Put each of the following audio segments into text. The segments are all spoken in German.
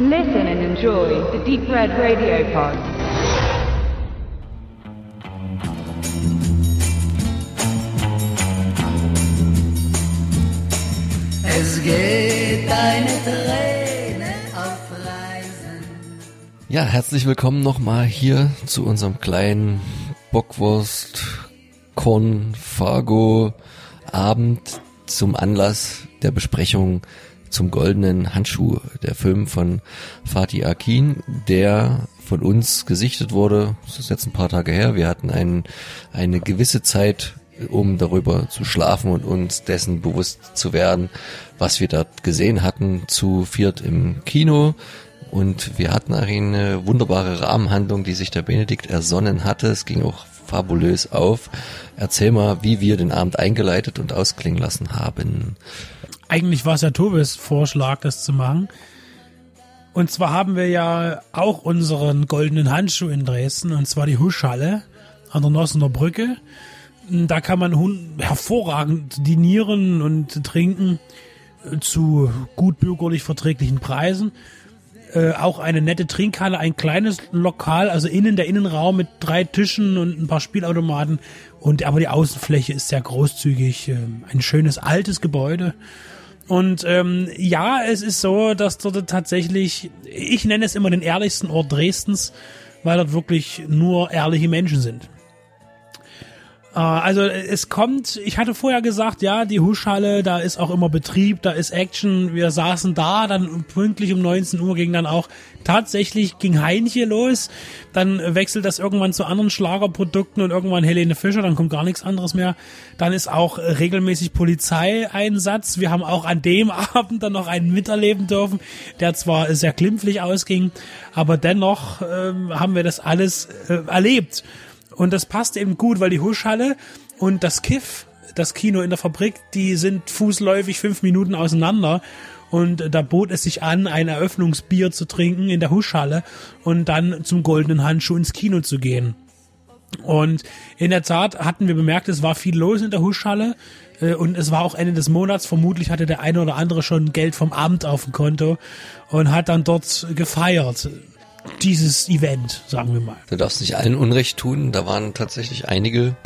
Listen and enjoy the Deep Red Radio Pod. Es geht eine Träne auf Reisen. Ja, herzlich willkommen nochmal hier zu unserem kleinen Bockwurst Korn Fargo Abend zum Anlass der Besprechung zum goldenen Handschuh, der Film von Fatih Akin, der von uns gesichtet wurde. Das ist jetzt ein paar Tage her. Wir hatten ein, eine gewisse Zeit, um darüber zu schlafen und uns dessen bewusst zu werden, was wir dort gesehen hatten, zu viert im Kino. Und wir hatten eine wunderbare Rahmenhandlung, die sich der Benedikt ersonnen hatte. Es ging auch fabulös auf. Erzähl mal, wie wir den Abend eingeleitet und ausklingen lassen haben. Eigentlich war es ja Tobes Vorschlag, das zu machen. Und zwar haben wir ja auch unseren goldenen Handschuh in Dresden, und zwar die Huschhalle an der Nossener Brücke. Da kann man hervorragend dinieren und trinken zu gut bürgerlich verträglichen Preisen. Äh, auch eine nette Trinkhalle, ein kleines Lokal, also innen der Innenraum mit drei Tischen und ein paar Spielautomaten. Und aber die Außenfläche ist sehr großzügig, äh, ein schönes altes Gebäude. Und ähm, ja, es ist so, dass dort tatsächlich, ich nenne es immer den ehrlichsten Ort Dresdens, weil dort wirklich nur ehrliche Menschen sind. Äh, also es kommt, ich hatte vorher gesagt, ja, die Huschhalle, da ist auch immer Betrieb, da ist Action. Wir saßen da, dann pünktlich um 19 Uhr ging dann auch tatsächlich ging Heinche los. Dann wechselt das irgendwann zu anderen Schlagerprodukten und irgendwann Helene Fischer, dann kommt gar nichts anderes mehr. Dann ist auch regelmäßig Polizeieinsatz. Wir haben auch an dem Abend dann noch einen miterleben dürfen, der zwar sehr glimpflich ausging, aber dennoch ähm, haben wir das alles äh, erlebt. Und das passt eben gut, weil die Huschhalle und das Kiff, das Kino in der Fabrik, die sind fußläufig fünf Minuten auseinander. Und da bot es sich an, ein Eröffnungsbier zu trinken in der Huschhalle und dann zum goldenen Handschuh ins Kino zu gehen. Und in der Tat hatten wir bemerkt, es war viel los in der Huschhalle äh, und es war auch Ende des Monats. Vermutlich hatte der eine oder andere schon Geld vom Abend auf dem Konto und hat dann dort gefeiert dieses Event, sagen wir mal. Du darfst nicht allen Unrecht tun. Da waren tatsächlich einige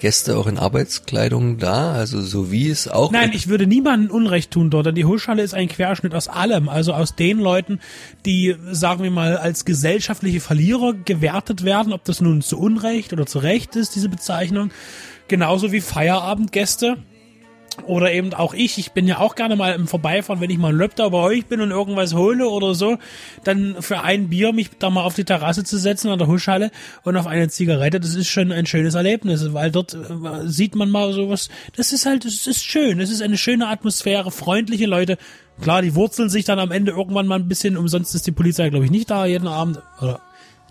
Gäste auch in Arbeitskleidung da, also so wie es auch. Nein, ich würde niemandem Unrecht tun dort, denn die Huschhalle ist ein Querschnitt aus allem, also aus den Leuten, die, sagen wir mal, als gesellschaftliche Verlierer gewertet werden, ob das nun zu Unrecht oder zu Recht ist, diese Bezeichnung, genauso wie Feierabendgäste, oder eben auch ich, ich bin ja auch gerne mal im Vorbeifahren, wenn ich mal ein Löpter bei euch bin und irgendwas hole oder so, dann für ein Bier mich da mal auf die Terrasse zu setzen an der Huschhalle und auf eine Zigarette, das ist schon ein schönes Erlebnis, weil dort äh, sieht man mal sowas, das ist halt, das ist schön, das ist eine schöne Atmosphäre, freundliche Leute, klar, die wurzeln sich dann am Ende irgendwann mal ein bisschen, umsonst ist die Polizei, glaube ich, nicht da jeden Abend, oder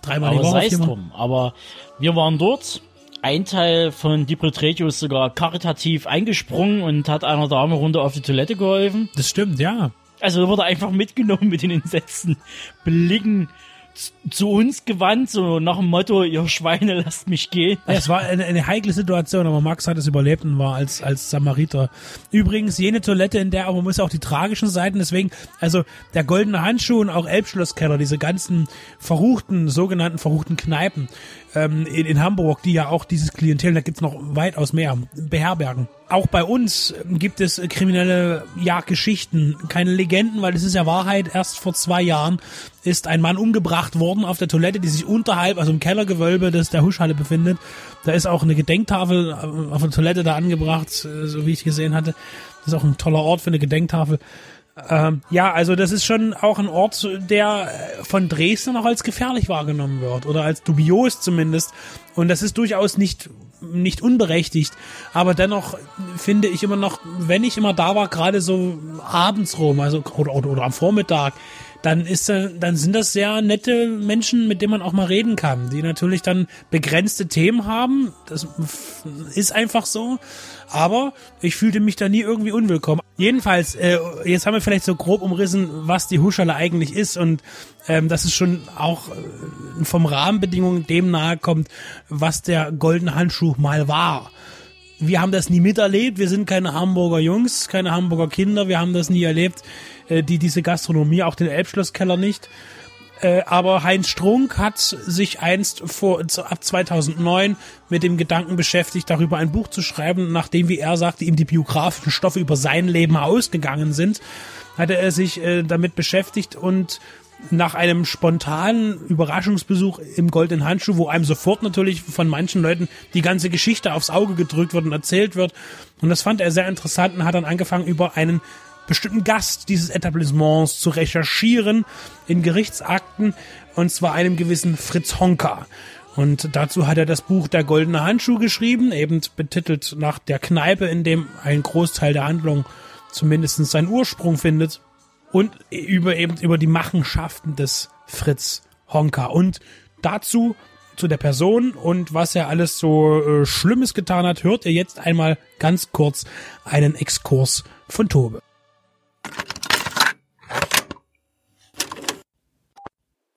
dreimal aber die Woche. es drum. Aber wir waren dort. Ein Teil von Dipretretio ist sogar karitativ eingesprungen und hat einer Dame runter auf die Toilette geholfen. Das stimmt, ja. Also wurde einfach mitgenommen mit den entsetzten Blicken zu uns gewandt, so nach dem Motto, ihr Schweine, lasst mich gehen. Es war eine, eine heikle Situation, aber Max hat es überlebt und war als, als Samariter. Übrigens, jene Toilette, in der, aber man muss auch die tragischen Seiten, deswegen, also der goldene Handschuh und auch Elbschlosskeller, diese ganzen verruchten, sogenannten verruchten Kneipen ähm, in, in Hamburg, die ja auch dieses Klientel, da gibt's noch weitaus mehr, beherbergen. Auch bei uns ähm, gibt es kriminelle ja, Geschichten, keine Legenden, weil es ist ja Wahrheit. Erst vor zwei Jahren ist ein Mann umgebracht worden auf der Toilette, die sich unterhalb, also im Kellergewölbe des der Huschhalle befindet. Da ist auch eine Gedenktafel äh, auf der Toilette da angebracht, äh, so wie ich gesehen hatte. Das ist auch ein toller Ort für eine Gedenktafel. Ähm, ja, also das ist schon auch ein Ort, der äh, von Dresden auch als gefährlich wahrgenommen wird oder als dubios zumindest. Und das ist durchaus nicht nicht unberechtigt, aber dennoch finde ich immer noch, wenn ich immer da war, gerade so abends rum, also oder, oder, oder am Vormittag, dann ist dann sind das sehr nette Menschen, mit denen man auch mal reden kann, die natürlich dann begrenzte Themen haben. Das ist einfach so. Aber ich fühlte mich da nie irgendwie unwillkommen. Jedenfalls, äh, jetzt haben wir vielleicht so grob umrissen, was die Huschale eigentlich ist und ähm, dass es schon auch äh, vom Rahmenbedingungen dem nahe kommt, was der goldene Handschuh mal war. wir haben das nie miterlebt. Wir sind keine Hamburger Jungs, keine Hamburger Kinder. Wir haben das nie erlebt. Äh, die diese Gastronomie, auch den Elbschlosskeller nicht. Äh, aber Heinz Strunk hat sich einst vor ab 2009 mit dem Gedanken beschäftigt, darüber ein Buch zu schreiben, nachdem, wie er sagte, ihm die biografischen Stoffe über sein Leben ausgegangen sind, hatte er sich äh, damit beschäftigt und nach einem spontanen Überraschungsbesuch im Goldenen Handschuh, wo einem sofort natürlich von manchen Leuten die ganze Geschichte aufs Auge gedrückt wird und erzählt wird. Und das fand er sehr interessant und hat dann angefangen, über einen bestimmten Gast dieses Etablissements zu recherchieren in Gerichtsakten, und zwar einem gewissen Fritz Honka. Und dazu hat er das Buch Der Goldene Handschuh geschrieben, eben betitelt nach der Kneipe, in dem ein Großteil der Handlung zumindest seinen Ursprung findet und über eben über die Machenschaften des Fritz Honka und dazu zu der Person und was er alles so äh, Schlimmes getan hat, hört ihr jetzt einmal ganz kurz einen Exkurs von Tobe.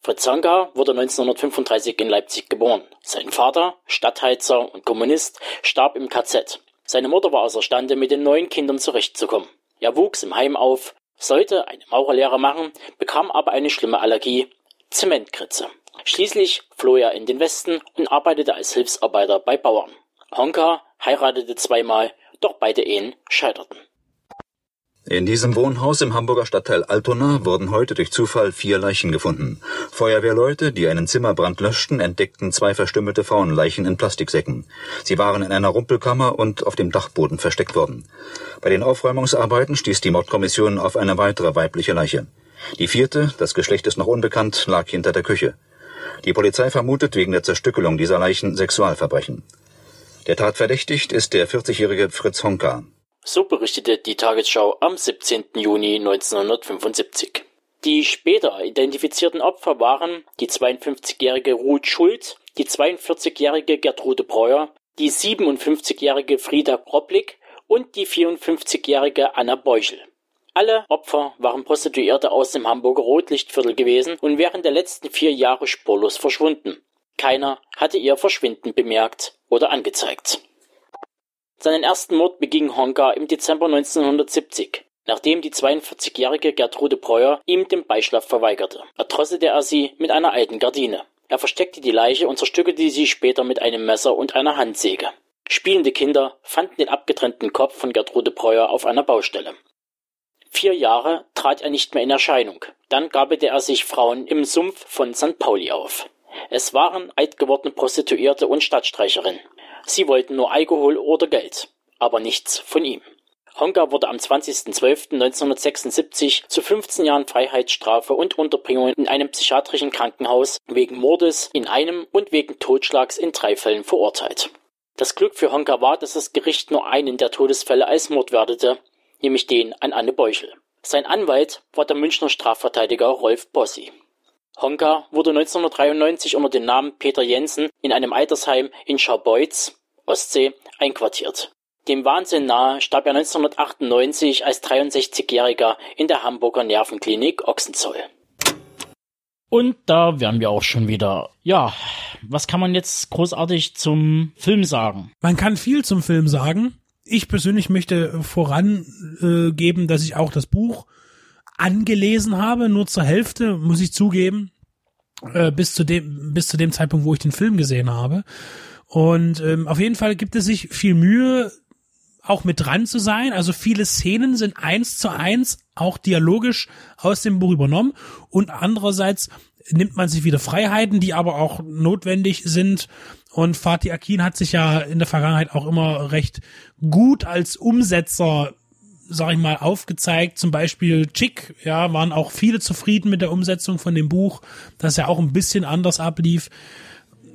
Fritz Honka wurde 1935 in Leipzig geboren. Sein Vater, Stadtheizer und Kommunist, starb im KZ. Seine Mutter war außerstande, mit den neun Kindern zurechtzukommen. Er wuchs im Heim auf, sollte eine Maurerlehre machen, bekam aber eine schlimme Allergie, Zementkritze. Schließlich floh er in den Westen und arbeitete als Hilfsarbeiter bei Bauern. Honka heiratete zweimal, doch beide Ehen scheiterten. In diesem Wohnhaus im Hamburger Stadtteil Altona wurden heute durch Zufall vier Leichen gefunden. Feuerwehrleute, die einen Zimmerbrand löschten, entdeckten zwei verstümmelte Frauenleichen in Plastiksäcken. Sie waren in einer Rumpelkammer und auf dem Dachboden versteckt worden. Bei den Aufräumungsarbeiten stieß die Mordkommission auf eine weitere weibliche Leiche. Die vierte, das Geschlecht ist noch unbekannt, lag hinter der Küche. Die Polizei vermutet wegen der Zerstückelung dieser Leichen Sexualverbrechen. Der Tatverdächtigt ist der 40-jährige Fritz Honka. So berichtete die Tagesschau am 17. Juni 1975. Die später identifizierten Opfer waren die 52-jährige Ruth Schuld, die 42-jährige Gertrude Breuer, die 57-jährige Frieda Kropplik und die 54-jährige Anna Beuchel. Alle Opfer waren Prostituierte aus dem Hamburger Rotlichtviertel gewesen und während der letzten vier Jahre spurlos verschwunden. Keiner hatte ihr Verschwinden bemerkt oder angezeigt. Seinen ersten Mord beging Honka im Dezember 1970, nachdem die 42-jährige Gertrude Breuer ihm den Beischlaf verweigerte. Erdrosselte er sie mit einer alten Gardine. Er versteckte die Leiche und zerstückelte sie später mit einem Messer und einer Handsäge. Spielende Kinder fanden den abgetrennten Kopf von Gertrude Breuer auf einer Baustelle. Vier Jahre trat er nicht mehr in Erscheinung. Dann gabelte er sich Frauen im Sumpf von St. Pauli auf. Es waren altgewordene Prostituierte und Stadtstreicherinnen. Sie wollten nur Alkohol oder Geld, aber nichts von ihm. Honka wurde am 20.12.1976 zu 15 Jahren Freiheitsstrafe und Unterbringung in einem psychiatrischen Krankenhaus wegen Mordes in einem und wegen Totschlags in drei Fällen verurteilt. Das Glück für Honka war, dass das Gericht nur einen der Todesfälle als Mord wertete, nämlich den an Anne Beuchel. Sein Anwalt war der Münchner Strafverteidiger Rolf Bossi. Honka wurde 1993 unter dem Namen Peter Jensen in einem Altersheim in Scharbeutz, Ostsee, einquartiert. Dem Wahnsinn nahe starb er 1998 als 63-Jähriger in der Hamburger Nervenklinik Ochsenzoll. Und da wären wir auch schon wieder. Ja, was kann man jetzt großartig zum Film sagen? Man kann viel zum Film sagen. Ich persönlich möchte vorangeben, dass ich auch das Buch angelesen habe, nur zur Hälfte, muss ich zugeben, äh, bis zu dem, bis zu dem Zeitpunkt, wo ich den Film gesehen habe. Und ähm, auf jeden Fall gibt es sich viel Mühe, auch mit dran zu sein. Also viele Szenen sind eins zu eins auch dialogisch aus dem Buch übernommen. Und andererseits nimmt man sich wieder Freiheiten, die aber auch notwendig sind. Und Fatih Akin hat sich ja in der Vergangenheit auch immer recht gut als Umsetzer sag ich mal, aufgezeigt. Zum Beispiel Chick, ja, waren auch viele zufrieden mit der Umsetzung von dem Buch, das ja auch ein bisschen anders ablief.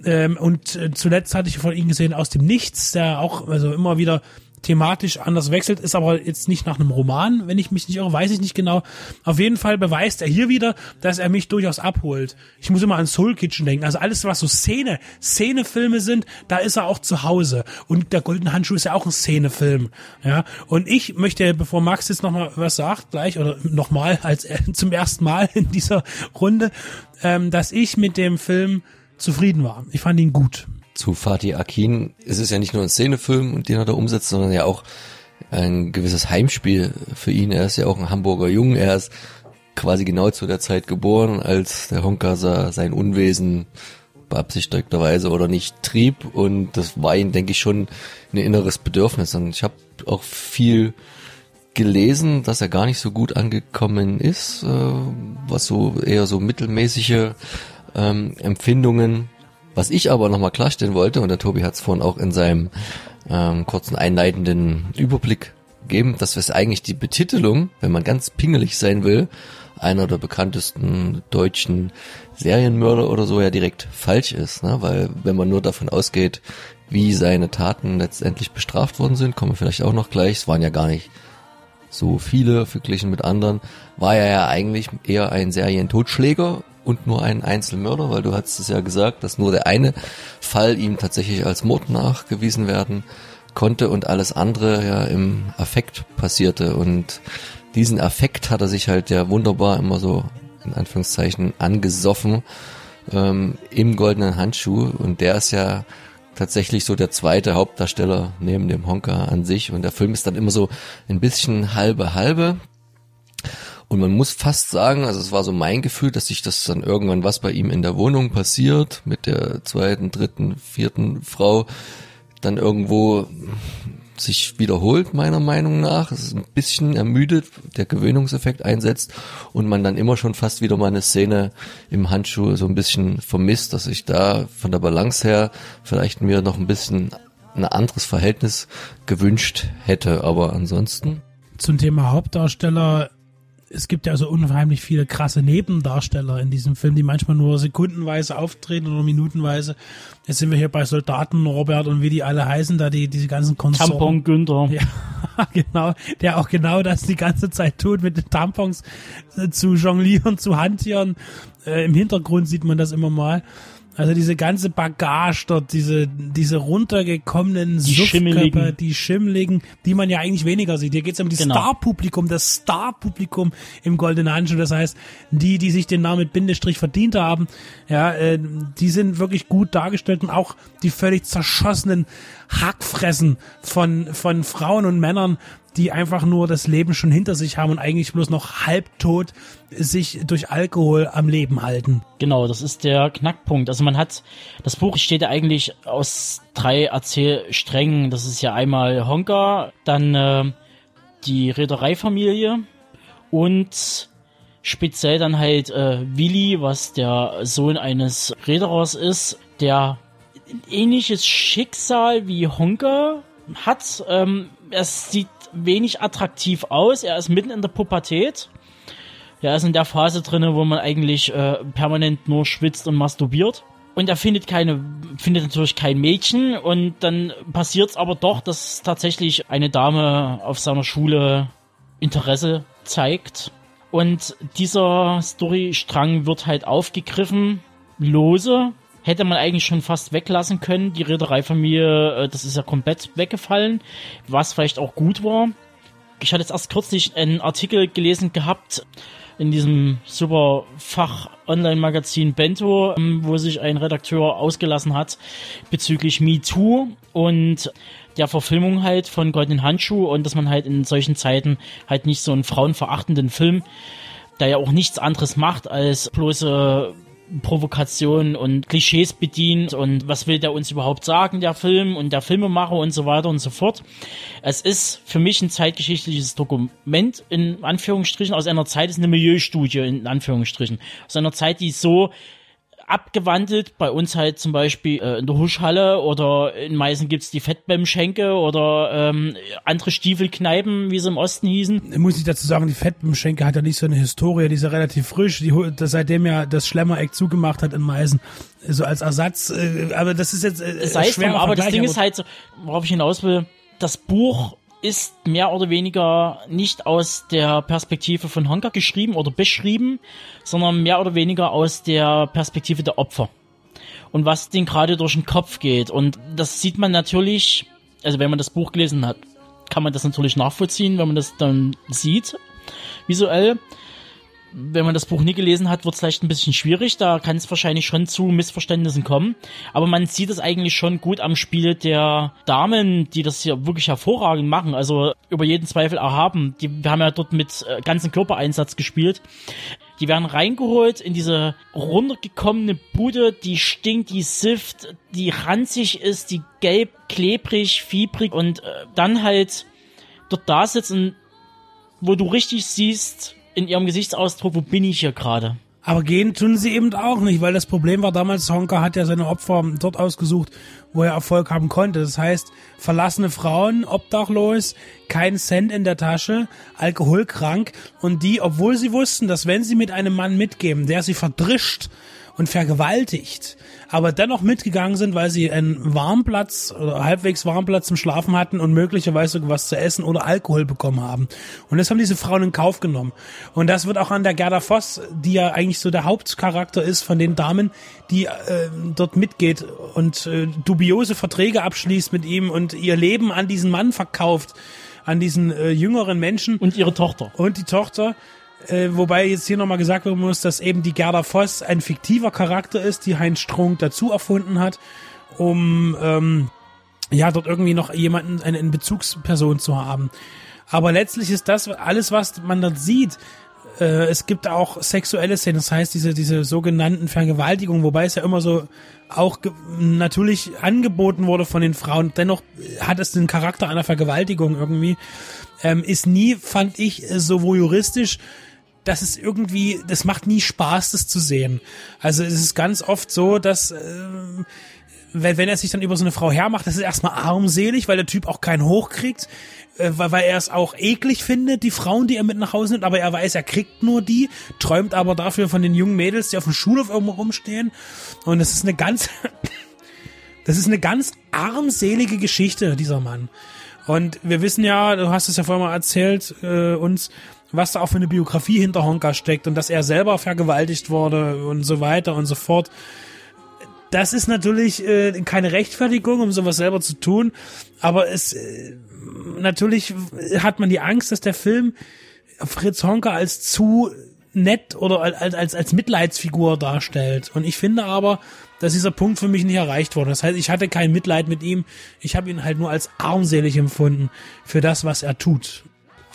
Ähm, und äh, zuletzt hatte ich von ihm gesehen aus dem Nichts, der auch also immer wieder thematisch anders wechselt, ist aber jetzt nicht nach einem Roman, wenn ich mich nicht irre, weiß ich nicht genau. Auf jeden Fall beweist er hier wieder, dass er mich durchaus abholt. Ich muss immer an Soul Kitchen denken. Also alles, was so Szene, Szenefilme sind, da ist er auch zu Hause. Und der Golden Handschuh ist ja auch ein Szenefilm. Ja. Und ich möchte, bevor Max jetzt nochmal was sagt, gleich, oder nochmal als äh, zum ersten Mal in dieser Runde, ähm, dass ich mit dem Film zufrieden war. Ich fand ihn gut. Zu Fatih Akin ist es ja nicht nur ein Szenefilm, den er da umsetzt, sondern ja auch ein gewisses Heimspiel für ihn. Er ist ja auch ein Hamburger Jung. Er ist quasi genau zu der Zeit geboren, als der Honkasa sein Unwesen beabsichtigterweise oder nicht trieb. Und das war ihm, denke ich, schon ein inneres Bedürfnis. Und ich habe auch viel gelesen, dass er gar nicht so gut angekommen ist, äh, was so eher so mittelmäßige ähm, Empfindungen. Was ich aber nochmal klarstellen wollte, und der Tobi hat es vorhin auch in seinem ähm, kurzen einleitenden Überblick gegeben, dass es eigentlich die Betitelung, wenn man ganz pingelig sein will, einer der bekanntesten deutschen Serienmörder oder so ja direkt falsch ist, ne? weil wenn man nur davon ausgeht, wie seine Taten letztendlich bestraft worden sind, kommen wir vielleicht auch noch gleich, es waren ja gar nicht so viele verglichen mit anderen, war er ja eigentlich eher ein Serientotschläger und nur ein Einzelmörder, weil du hast es ja gesagt, dass nur der eine Fall ihm tatsächlich als Mord nachgewiesen werden konnte und alles andere ja im Affekt passierte. Und diesen Affekt hat er sich halt ja wunderbar immer so in Anführungszeichen angesoffen ähm, im goldenen Handschuh. Und der ist ja tatsächlich so der zweite Hauptdarsteller neben dem Honka an sich. Und der Film ist dann immer so ein bisschen halbe halbe und man muss fast sagen, also es war so mein Gefühl, dass sich das dann irgendwann was bei ihm in der Wohnung passiert, mit der zweiten, dritten, vierten Frau, dann irgendwo sich wiederholt, meiner Meinung nach. Es ist ein bisschen ermüdet, der Gewöhnungseffekt einsetzt und man dann immer schon fast wieder mal eine Szene im Handschuh so ein bisschen vermisst, dass ich da von der Balance her vielleicht mir noch ein bisschen ein anderes Verhältnis gewünscht hätte, aber ansonsten. Zum Thema Hauptdarsteller es gibt ja so unheimlich viele krasse Nebendarsteller in diesem Film, die manchmal nur sekundenweise auftreten oder minutenweise. Jetzt sind wir hier bei Soldaten Norbert und wie die alle heißen, da die diese ganzen Konsorten. Tampon Günther. Ja, genau, der auch genau das die ganze Zeit tut, mit den Tampons äh, zu jonglieren, zu hantieren. Äh, Im Hintergrund sieht man das immer mal. Also diese ganze Bagage dort, diese, diese runtergekommenen Die Schimmeligen. die Schimmligen, die man ja eigentlich weniger sieht. Hier geht's um die Genau. Star-Publikum, das Star-Publikum im Goldenen Handschuh. Das heißt, die, die sich den Namen mit Bindestrich verdient haben, ja, äh, die sind wirklich gut dargestellt und auch die völlig zerschossenen Hackfressen von, von Frauen und Männern, die einfach nur das Leben schon hinter sich haben und eigentlich bloß noch halbtot sich durch Alkohol am Leben halten. Genau, das ist der Knackpunkt. Also man hat, das Buch besteht ja eigentlich aus drei Erzählsträngen. Das ist ja einmal Honka, dann äh, die Reedereifamilie und speziell dann halt äh, Willi, was der Sohn eines Reederers ist, der ein ähnliches Schicksal wie Honka hat. Ähm, er sieht wenig attraktiv aus, er ist mitten in der Pubertät. Er ist in der Phase drinne, wo man eigentlich äh, permanent nur schwitzt und masturbiert. Und er findet keine, findet natürlich kein Mädchen und dann passiert es aber doch, dass tatsächlich eine Dame auf seiner Schule Interesse zeigt. Und dieser Storystrang wird halt aufgegriffen, lose. Hätte man eigentlich schon fast weglassen können. Die Reedereifamilie, äh, das ist ja komplett weggefallen, was vielleicht auch gut war. Ich hatte jetzt erst kürzlich einen Artikel gelesen gehabt in diesem super Fach-Online-Magazin Bento, ähm, wo sich ein Redakteur ausgelassen hat bezüglich MeToo und der Verfilmung halt von Goldenen Handschuh und dass man halt in solchen Zeiten halt nicht so einen frauenverachtenden Film, der ja auch nichts anderes macht als bloße Provokation und Klischees bedient und was will der uns überhaupt sagen, der Film und der Filmemacher und so weiter und so fort. Es ist für mich ein zeitgeschichtliches Dokument, in Anführungsstrichen, aus einer Zeit, ist eine Milieustudie, in Anführungsstrichen, aus einer Zeit, die so abgewandelt, bei uns halt zum Beispiel äh, in der Huschhalle oder in Meißen gibt's die Fettbämmschenke oder ähm, andere Stiefelkneipen, wie sie im Osten hießen. muss ich dazu sagen, die Fettbemschenke hat ja nicht so eine Historie, die ist ja relativ frisch, die, das, seitdem ja das Schlemmereck zugemacht hat in Meißen, so als Ersatz, äh, aber das ist jetzt äh, es schwerer drum, aber das Ding ist halt, so, worauf ich hinaus will, das Buch ist mehr oder weniger nicht aus der Perspektive von Honka geschrieben oder beschrieben, sondern mehr oder weniger aus der Perspektive der Opfer. Und was denen gerade durch den Kopf geht. Und das sieht man natürlich, also wenn man das Buch gelesen hat, kann man das natürlich nachvollziehen, wenn man das dann sieht, visuell. Wenn man das Buch nie gelesen hat, wird es vielleicht ein bisschen schwierig. Da kann es wahrscheinlich schon zu Missverständnissen kommen. Aber man sieht es eigentlich schon gut am Spiel der Damen, die das hier wirklich hervorragend machen. Also über jeden Zweifel erhaben. Die, wir haben ja dort mit äh, ganzen Körpereinsatz gespielt. Die werden reingeholt in diese runtergekommene Bude, die stinkt, die sifft, die ranzig ist, die gelb, klebrig, fiebrig und äh, dann halt dort da sitzen, wo du richtig siehst in ihrem Gesichtsausdruck, wo bin ich hier gerade? Aber gehen tun sie eben auch nicht, weil das Problem war damals, Honka hat ja seine Opfer dort ausgesucht, wo er Erfolg haben konnte. Das heißt, verlassene Frauen, obdachlos, kein Cent in der Tasche, alkoholkrank und die, obwohl sie wussten, dass wenn sie mit einem Mann mitgeben, der sie verdrischt und vergewaltigt, aber dennoch mitgegangen sind, weil sie einen Warmplatz oder halbwegs Warmplatz zum Schlafen hatten und möglicherweise was zu essen oder Alkohol bekommen haben. Und das haben diese Frauen in Kauf genommen. Und das wird auch an der Gerda Voss, die ja eigentlich so der Hauptcharakter ist von den Damen, die äh, dort mitgeht und äh, dubiose Verträge abschließt mit ihm und ihr Leben an diesen Mann verkauft, an diesen äh, jüngeren Menschen. Und ihre Tochter. Und die Tochter. Äh, wobei jetzt hier nochmal gesagt werden muss, dass eben die Gerda Voss ein fiktiver Charakter ist, die Heinz Strunk dazu erfunden hat, um ähm, ja dort irgendwie noch jemanden, eine, eine Bezugsperson zu haben. Aber letztlich ist das alles, was man dort sieht. Äh, es gibt auch sexuelle Szenen, das heißt diese diese sogenannten Vergewaltigungen, wobei es ja immer so auch natürlich angeboten wurde von den Frauen. Dennoch hat es den Charakter einer Vergewaltigung irgendwie. Ähm, ist nie, fand ich, äh, so juristisch das ist irgendwie, das macht nie Spaß, das zu sehen. Also es ist ganz oft so, dass ähm, wenn, wenn er sich dann über so eine Frau hermacht, das ist erstmal armselig, weil der Typ auch keinen hochkriegt, äh, weil, weil er es auch eklig findet, die Frauen, die er mit nach Hause nimmt, aber er weiß, er kriegt nur die, träumt aber dafür von den jungen Mädels, die auf dem Schulhof irgendwo rumstehen. Und das ist eine ganz, das ist eine ganz armselige Geschichte, dieser Mann. Und wir wissen ja, du hast es ja vorher mal erzählt, äh, uns, was da auch für eine Biografie hinter Honka steckt und dass er selber vergewaltigt wurde und so weiter und so fort. Das ist natürlich äh, keine Rechtfertigung, um sowas selber zu tun, aber es äh, natürlich hat man die Angst, dass der Film Fritz Honka als zu nett oder als, als, als Mitleidsfigur darstellt. Und ich finde aber, dass dieser Punkt für mich nicht erreicht wurde. Das heißt, ich hatte kein Mitleid mit ihm. Ich habe ihn halt nur als armselig empfunden für das, was er tut.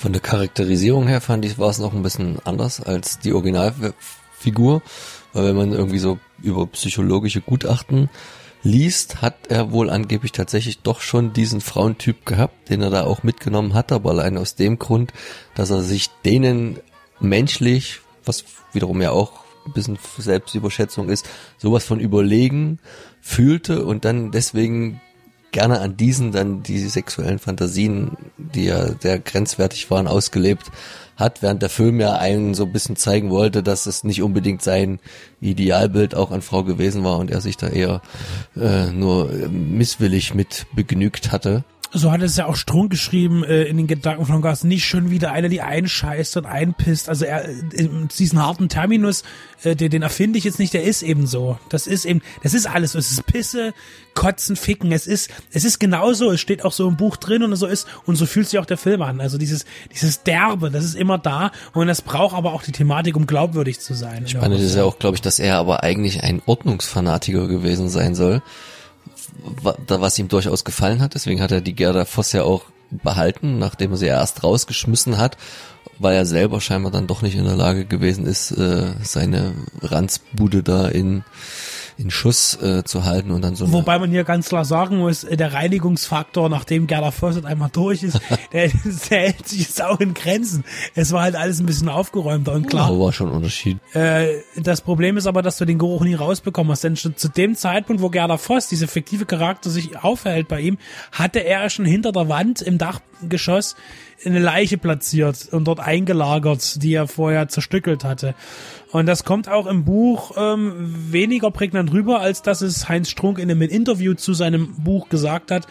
Von der Charakterisierung her fand ich, war es noch ein bisschen anders als die Originalfigur, weil wenn man irgendwie so über psychologische Gutachten liest, hat er wohl angeblich tatsächlich doch schon diesen Frauentyp gehabt, den er da auch mitgenommen hat, aber allein aus dem Grund, dass er sich denen menschlich, was wiederum ja auch ein bisschen Selbstüberschätzung ist, sowas von überlegen fühlte und dann deswegen gerne an diesen dann die sexuellen Fantasien, die ja sehr grenzwertig waren, ausgelebt hat, während der Film ja einen so ein bisschen zeigen wollte, dass es nicht unbedingt sein Idealbild auch an Frau gewesen war und er sich da eher äh, nur misswillig mit begnügt hatte. So hat es ja auch Strunk geschrieben äh, in den Gedanken von Gas. Nicht schon wieder einer, die einscheißt und einpisst. Also er, äh, diesen harten Terminus, äh, den, den erfinde ich jetzt nicht, der ist eben so. Das ist eben, das ist alles. so. Es ist Pisse, Kotzen, Ficken. Es ist, es ist genauso. Es steht auch so im Buch drin und so ist. Und so fühlt sich auch der Film an. Also dieses, dieses Derbe, das ist immer da. Und das braucht aber auch die Thematik, um glaubwürdig zu sein. Spannend ist ja auch, glaube ich, dass er aber eigentlich ein Ordnungsfanatiker gewesen sein soll was ihm durchaus gefallen hat. Deswegen hat er die Gerda Voss ja auch behalten, nachdem er sie erst rausgeschmissen hat, weil er selber scheinbar dann doch nicht in der Lage gewesen ist, äh, seine Ranzbude da in in Schuss äh, zu halten und dann so Wobei man hier ganz klar sagen muss, äh, der Reinigungsfaktor, nachdem Gerda Vossert einmal durch ist, der, der hält sich jetzt auch in Grenzen. Es war halt alles ein bisschen aufgeräumter und klar. Aber war schon ein Unterschied. Äh, das Problem ist aber, dass du den Geruch nie rausbekommen hast. Denn schon zu dem Zeitpunkt, wo Gerda Voss, diese fiktive Charakter, sich aufhält bei ihm, hatte er schon hinter der Wand im Dachgeschoss eine Leiche platziert und dort eingelagert, die er vorher zerstückelt hatte. Und das kommt auch im Buch ähm, weniger prägnant rüber, als dass es Heinz Strunk in einem Interview zu seinem Buch gesagt hat,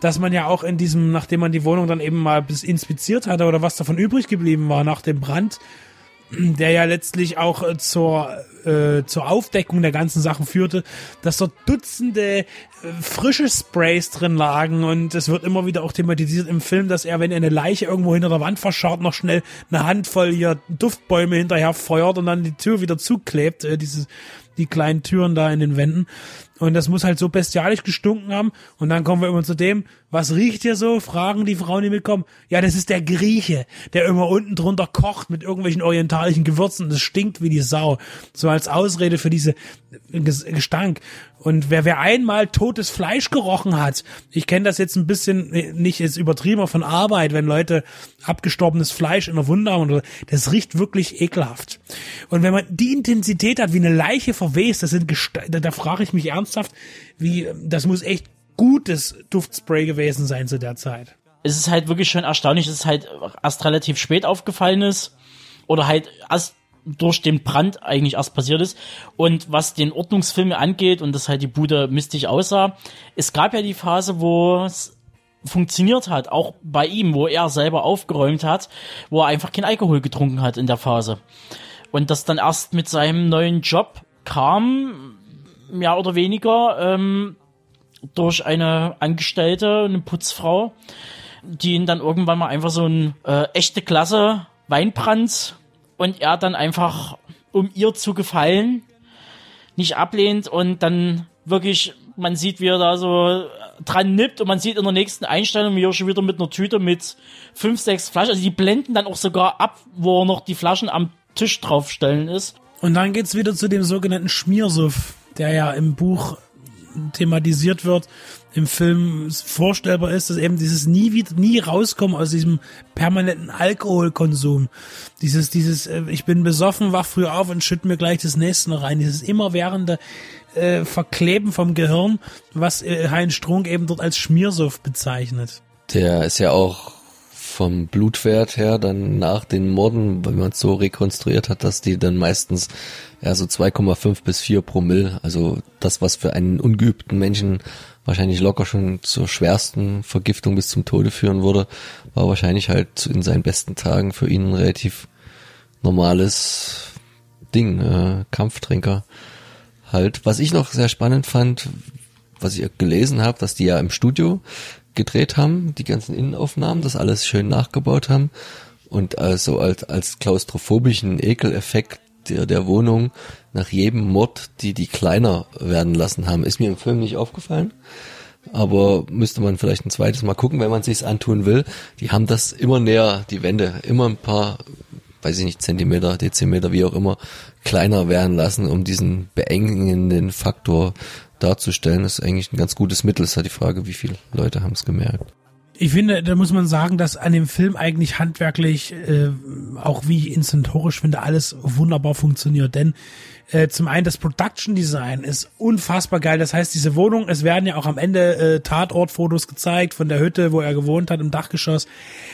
dass man ja auch in diesem, nachdem man die Wohnung dann eben mal bis inspiziert hatte oder was davon übrig geblieben war nach dem Brand, der ja letztlich auch äh, zur, äh, zur Aufdeckung der ganzen Sachen führte, dass dort Dutzende äh, frische Sprays drin lagen und es wird immer wieder auch thematisiert im Film, dass er, wenn er eine Leiche irgendwo hinter der Wand verscharrt, noch schnell eine Handvoll hier Duftbäume hinterher feuert und dann die Tür wieder zuklebt, äh, diese, die kleinen Türen da in den Wänden. Und das muss halt so bestialisch gestunken haben. Und dann kommen wir immer zu dem, was riecht hier so? Fragen die Frauen, die mitkommen. Ja, das ist der Grieche, der immer unten drunter kocht mit irgendwelchen orientalischen Gewürzen. Das stinkt wie die Sau. So als Ausrede für diese Gestank. Und wer, wer einmal totes Fleisch gerochen hat, ich kenne das jetzt ein bisschen, nicht jetzt übertrieben von Arbeit, wenn Leute abgestorbenes Fleisch in der Wunde haben, oder, das riecht wirklich ekelhaft. Und wenn man die Intensität hat, wie eine Leiche verwest, das sind da, da frage ich mich ernsthaft, wie, das muss echt gutes Duftspray gewesen sein zu der Zeit. Es ist halt wirklich schon erstaunlich, dass es halt erst relativ spät aufgefallen ist. Oder halt erst durch den Brand eigentlich erst passiert ist. Und was den Ordnungsfilme angeht und dass halt die Bude mistig aussah, es gab ja die Phase, wo es funktioniert hat, auch bei ihm, wo er selber aufgeräumt hat, wo er einfach kein Alkohol getrunken hat in der Phase. Und das dann erst mit seinem neuen Job kam, mehr oder weniger, ähm, durch eine Angestellte, eine Putzfrau, die ihn dann irgendwann mal einfach so ein äh, echte Klasse Weinbrand und er dann einfach, um ihr zu gefallen, nicht ablehnt und dann wirklich, man sieht, wie er da so dran nippt und man sieht in der nächsten Einstellung, wie er schon wieder mit einer Tüte mit fünf, sechs Flaschen, also die blenden dann auch sogar ab, wo er noch die Flaschen am Tisch draufstellen ist. Und dann geht's wieder zu dem sogenannten Schmiersuff, der ja im Buch thematisiert wird, im Film vorstellbar ist, dass eben dieses nie wieder, nie rauskommen aus diesem permanenten Alkoholkonsum. Dieses, dieses, äh, ich bin besoffen, wach früh auf und schütte mir gleich das nächste noch rein. Dieses immerwährende äh, Verkleben vom Gehirn, was äh, Heinz Strunk eben dort als Schmiersuff bezeichnet. Der ist ja auch vom Blutwert her dann nach den Morden, weil man es so rekonstruiert hat, dass die dann meistens ja so 2,5 bis 4 Promille, also das, was für einen ungeübten Menschen wahrscheinlich locker schon zur schwersten Vergiftung bis zum Tode führen würde, war wahrscheinlich halt in seinen besten Tagen für ihn ein relativ normales Ding, äh, Kampftrinker halt. Was ich noch sehr spannend fand, was ich gelesen habe, dass die ja im Studio gedreht haben, die ganzen Innenaufnahmen, das alles schön nachgebaut haben und also als, als klaustrophobischen Ekeleffekt der, der Wohnung nach jedem Mord, die die kleiner werden lassen haben, ist mir im Film nicht aufgefallen. Aber müsste man vielleicht ein zweites Mal gucken, wenn man sich's antun will. Die haben das immer näher, die Wände, immer ein paar, weiß ich nicht, Zentimeter, Dezimeter, wie auch immer, kleiner werden lassen, um diesen beengenden Faktor darzustellen, ist eigentlich ein ganz gutes Mittel. Es ist halt die Frage, wie viele Leute haben es gemerkt. Ich finde, da muss man sagen, dass an dem Film eigentlich handwerklich, äh, auch wie ich inszentorisch finde, alles wunderbar funktioniert. Denn äh, zum einen das Production Design ist unfassbar geil. Das heißt, diese Wohnung, es werden ja auch am Ende äh, Tatortfotos gezeigt von der Hütte, wo er gewohnt hat, im Dachgeschoss.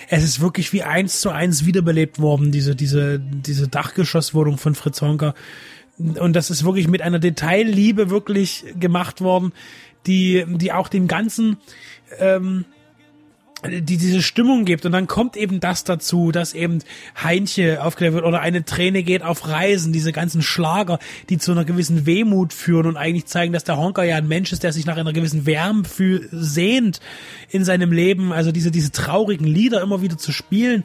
Es ist wirklich wie eins zu eins wiederbelebt worden, diese, diese, diese Dachgeschosswohnung von Fritz Honker und das ist wirklich mit einer Detailliebe wirklich gemacht worden, die, die auch dem Ganzen, ähm, die diese Stimmung gibt. Und dann kommt eben das dazu, dass eben Heinche aufgeklärt wird oder eine Träne geht auf Reisen, diese ganzen Schlager, die zu einer gewissen Wehmut führen und eigentlich zeigen, dass der Honker ja ein Mensch ist, der sich nach einer gewissen Wärme fühl, sehnt in seinem Leben, also diese, diese traurigen Lieder immer wieder zu spielen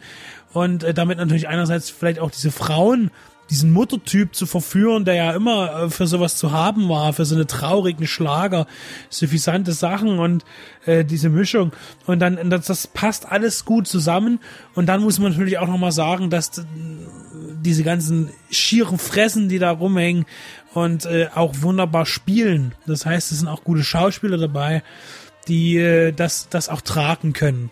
und äh, damit natürlich einerseits vielleicht auch diese Frauen diesen Muttertyp zu verführen, der ja immer äh, für sowas zu haben war, für so eine traurigen Schlager, suffisante Sachen und äh, diese Mischung. Und dann, das, das passt alles gut zusammen. Und dann muss man natürlich auch nochmal sagen, dass diese ganzen schieren Fressen, die da rumhängen und äh, auch wunderbar spielen. Das heißt, es sind auch gute Schauspieler dabei, die äh, das, das auch tragen können.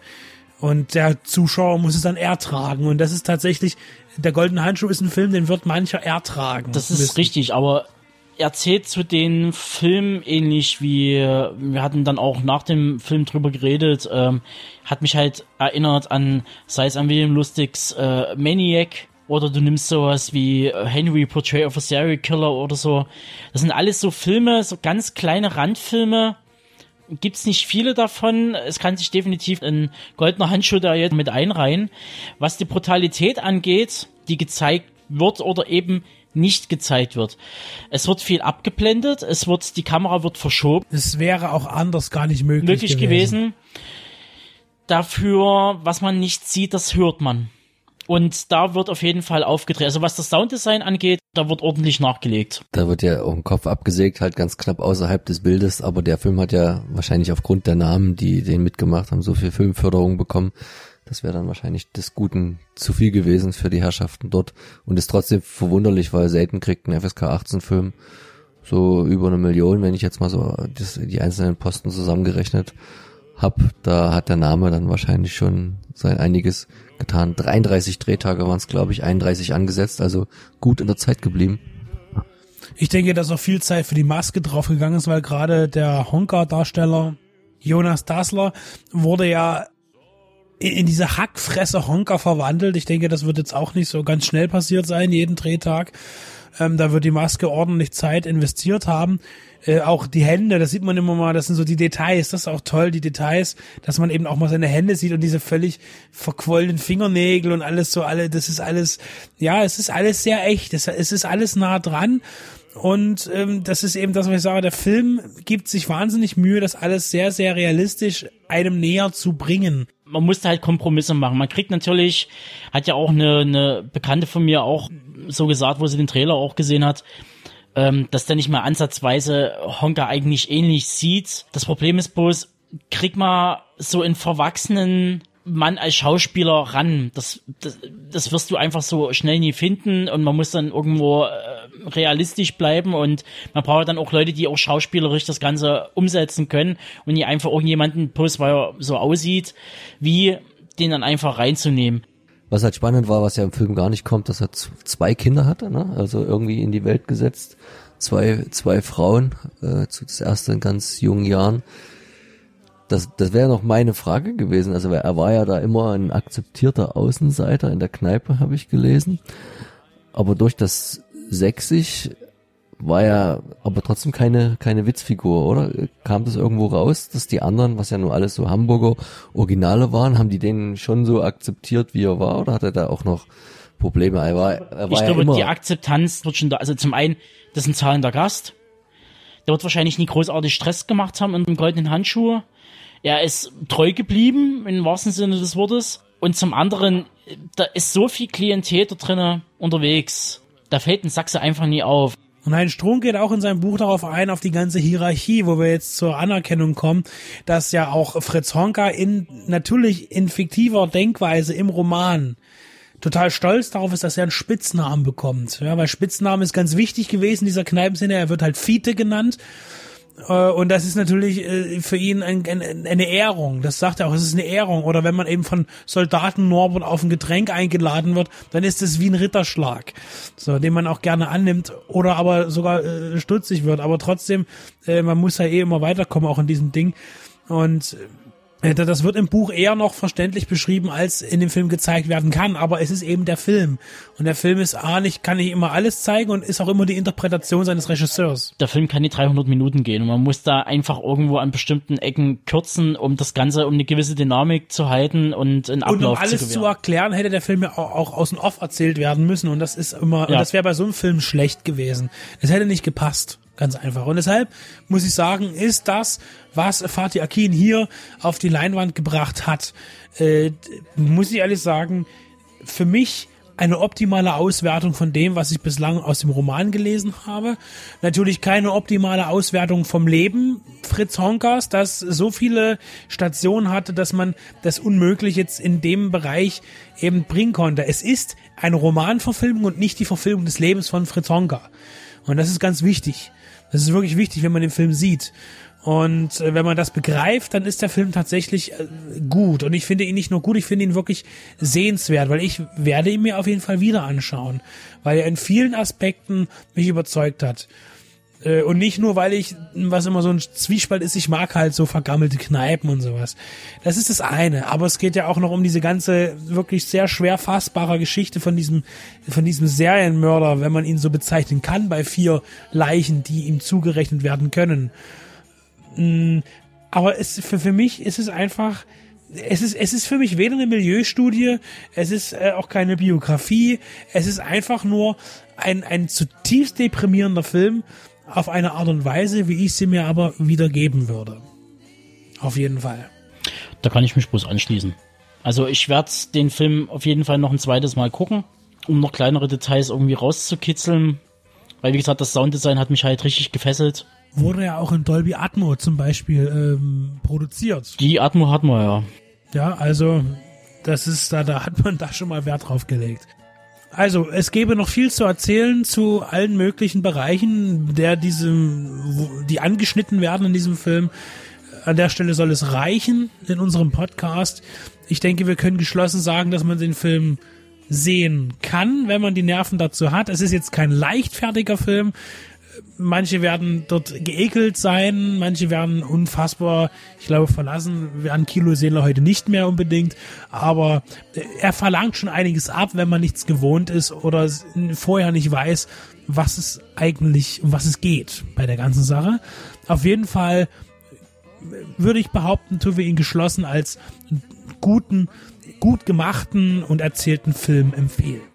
Und der Zuschauer muss es dann ertragen. Und das ist tatsächlich der Goldene Handschuh ist ein Film, den wird mancher ertragen. Das ist müssen. richtig, aber er zählt zu den Filmen ähnlich wie, wir hatten dann auch nach dem Film drüber geredet, ähm, hat mich halt erinnert an, sei es an William Lustigs äh, Maniac, oder du nimmst sowas wie äh, Henry Portrait of a Serial Killer oder so. Das sind alles so Filme, so ganz kleine Randfilme. Gibt's nicht viele davon. Es kann sich definitiv ein goldener Handschuh da jetzt mit einreihen. Was die Brutalität angeht, die gezeigt wird oder eben nicht gezeigt wird. Es wird viel abgeblendet, es wird, die Kamera wird verschoben. Es wäre auch anders gar nicht möglich, Möglich gewesen. Dafür, was man nicht sieht, das hört man. Und da wird auf jeden Fall aufgedreht. Also was das Sounddesign angeht, da wird ordentlich nachgelegt. Da wird ja auch ein Kopf abgesägt, halt ganz knapp außerhalb des Bildes, aber der Film hat ja wahrscheinlich aufgrund der Namen, die den mitgemacht haben, so viel Filmförderung bekommen. Das wäre dann wahrscheinlich des Guten zu viel gewesen für die Herrschaften dort. Und ist trotzdem verwunderlich, weil selten kriegt ein FSK 18 Film so über eine Million, wenn ich jetzt mal so die einzelnen Posten zusammengerechnet hab. Da hat der Name dann wahrscheinlich schon sein einiges getan. 33 Drehtage waren es, glaube ich, 31 angesetzt, also gut in der Zeit geblieben. Ich denke, dass auch viel Zeit für die Maske draufgegangen ist, weil gerade der Honka-Darsteller Jonas Dassler wurde ja in, in diese Hackfresse Honka verwandelt. Ich denke, das wird jetzt auch nicht so ganz schnell passiert sein, jeden Drehtag. Ähm, da wird die Maske ordentlich Zeit investiert haben. Äh, auch die Hände, das sieht man immer mal, das sind so die Details, das ist auch toll, die Details, dass man eben auch mal seine Hände sieht und diese völlig verquollenen Fingernägel und alles so, alle, das ist alles, ja, es ist alles sehr echt, es, es ist alles nah dran. Und ähm, das ist eben das, was ich sage, der Film gibt sich wahnsinnig Mühe, das alles sehr, sehr realistisch einem näher zu bringen man musste halt Kompromisse machen. Man kriegt natürlich, hat ja auch eine, eine Bekannte von mir auch so gesagt, wo sie den Trailer auch gesehen hat, ähm, dass der nicht mal ansatzweise Honka eigentlich ähnlich sieht. Das Problem ist bloß, krieg mal so einen verwachsenen Mann als Schauspieler ran. Das, das, das wirst du einfach so schnell nie finden und man muss dann irgendwo äh, realistisch bleiben und man braucht dann auch Leute, die auch schauspielerisch das Ganze umsetzen können und nicht einfach irgendjemanden post, weil er so aussieht, wie den dann einfach reinzunehmen. Was halt spannend war, was ja im Film gar nicht kommt, dass er zwei Kinder hatte, ne? also irgendwie in die Welt gesetzt, zwei, zwei Frauen, äh, das erste in ganz jungen Jahren das, das wäre noch meine Frage gewesen. Also er war ja da immer ein akzeptierter Außenseiter in der Kneipe, habe ich gelesen. Aber durch das Sächsisch war er aber trotzdem keine, keine Witzfigur, oder? Kam das irgendwo raus, dass die anderen, was ja nur alles so Hamburger Originale waren, haben die den schon so akzeptiert, wie er war, oder hat er da auch noch Probleme? Er war, er war ich ja glaube, immer die Akzeptanz wird schon da. Also zum einen, das ist ein zahlender Gast. Der wird wahrscheinlich nie großartig Stress gemacht haben in dem goldenen Handschuh. Er ist treu geblieben, im wahrsten Sinne des Wortes. Und zum anderen, da ist so viel Klientel da drinnen unterwegs. Da fällt ein Sachse einfach nie auf. Und Heinz Strunk geht auch in seinem Buch darauf ein, auf die ganze Hierarchie, wo wir jetzt zur Anerkennung kommen, dass ja auch Fritz Honka in, natürlich in fiktiver Denkweise im Roman total stolz darauf ist, dass er einen Spitznamen bekommt. Ja, weil Spitznamen ist ganz wichtig gewesen dieser Kneipenszene. Er wird halt Fiete genannt. Äh, und das ist natürlich äh, für ihn ein, ein, eine Ehrung. Das sagt er auch, es ist eine Ehrung. Oder wenn man eben von Soldaten Norbert auf ein Getränk eingeladen wird, dann ist es wie ein Ritterschlag, so, den man auch gerne annimmt oder aber sogar äh, stutzig wird. Aber trotzdem, man muss ja eh immer weiterkommen, auch in diesem Ding. Und das wird im Buch eher noch verständlich beschrieben, als in dem Film gezeigt werden kann, aber es ist eben der Film. Und der Film ist A, nicht, kann nicht immer alles zeigen und ist auch immer die Interpretation seines Regisseurs. Der Film kann die 300 Minuten gehen und man muss da einfach irgendwo an bestimmten Ecken kürzen, um das Ganze, um eine gewisse Dynamik zu halten und einen Ablauf und um alles zu, zu erklären, hätte der Film ja auch, auch aus dem Off erzählt werden müssen und das ist immer, ja. und das wäre bei so einem Film schlecht gewesen. Es hätte nicht gepasst. Ganz einfach. Und deshalb muss ich sagen, ist das, was Fatih Akin hier auf die Leinwand gebracht hat, äh, muss ich ehrlich sagen, für mich eine optimale Auswertung von dem, was ich bislang aus dem Roman gelesen habe. Natürlich keine optimale Auswertung vom Leben Fritz Honkers, das so viele Stationen hatte, dass man das unmöglich jetzt in dem Bereich eben bringen konnte. Es ist eine Romanverfilmung und nicht die Verfilmung des Lebens von Fritz Honka. Und das ist ganz wichtig. Das ist wirklich wichtig, wenn man den Film sieht. Und äh, wenn man das begreift, dann ist der Film tatsächlich äh, gut. Und ich finde ihn nicht nur gut, ich finde ihn wirklich sehenswert, weil ich werde ihn mir auf jeden Fall wieder anschauen, weil er in vielen Aspekten mich überzeugt hat. Äh, und nicht nur, weil ich, was immer so ein Zwiespalt ist, ich mag halt so vergammelte Kneipen und sowas. Das ist das eine. Aber es geht ja auch noch um diese ganze wirklich sehr schwer fassbare Geschichte von diesem, von diesem Serienmörder, wenn man ihn so bezeichnen kann, bei vier Leichen, die ihm zugerechnet werden können. Mm, aber es, für, für mich ist es einfach es ist, es ist für mich weder eine Milieustudie, es ist äh, auch keine Biografie, es ist einfach nur ein, ein zutiefst deprimierender Film auf eine Art und Weise, wie ich sie mir aber wiedergeben würde. Auf jeden Fall. Da kann ich mich bloß anschließen. Also ich werde den Film auf jeden Fall noch ein zweites Mal gucken, um noch kleinere Details irgendwie rauszukitzeln. Weil wie gesagt, das Sounddesign hat mich halt richtig gefesselt. Wurde ja auch in Dolby Atmo zum Beispiel ähm, produziert. Die Atmo hat man ja. Ja, also das ist da, da hat man da schon mal Wert drauf gelegt. Also, es gäbe noch viel zu erzählen zu allen möglichen Bereichen, der diesem, die angeschnitten werden in diesem Film. An der Stelle soll es reichen in unserem Podcast. Ich denke, wir können geschlossen sagen, dass man den Film sehen kann, wenn man die Nerven dazu hat. Es ist jetzt kein leichtfertiger Film. Manche werden dort geekelt sein, manche werden unfassbar, ich glaube, verlassen werden Kinoseele heute nicht mehr unbedingt, aber äh, er verlangt schon einiges ab, wenn man nichts gewohnt ist oder vorher nicht weiß, was es eigentlich, um was es geht bei der ganzen Sache. Auf jeden Fall würde ich behaupten, tun wir ihn geschlossen als guten, gut gemachten und erzählten Film empfehlen.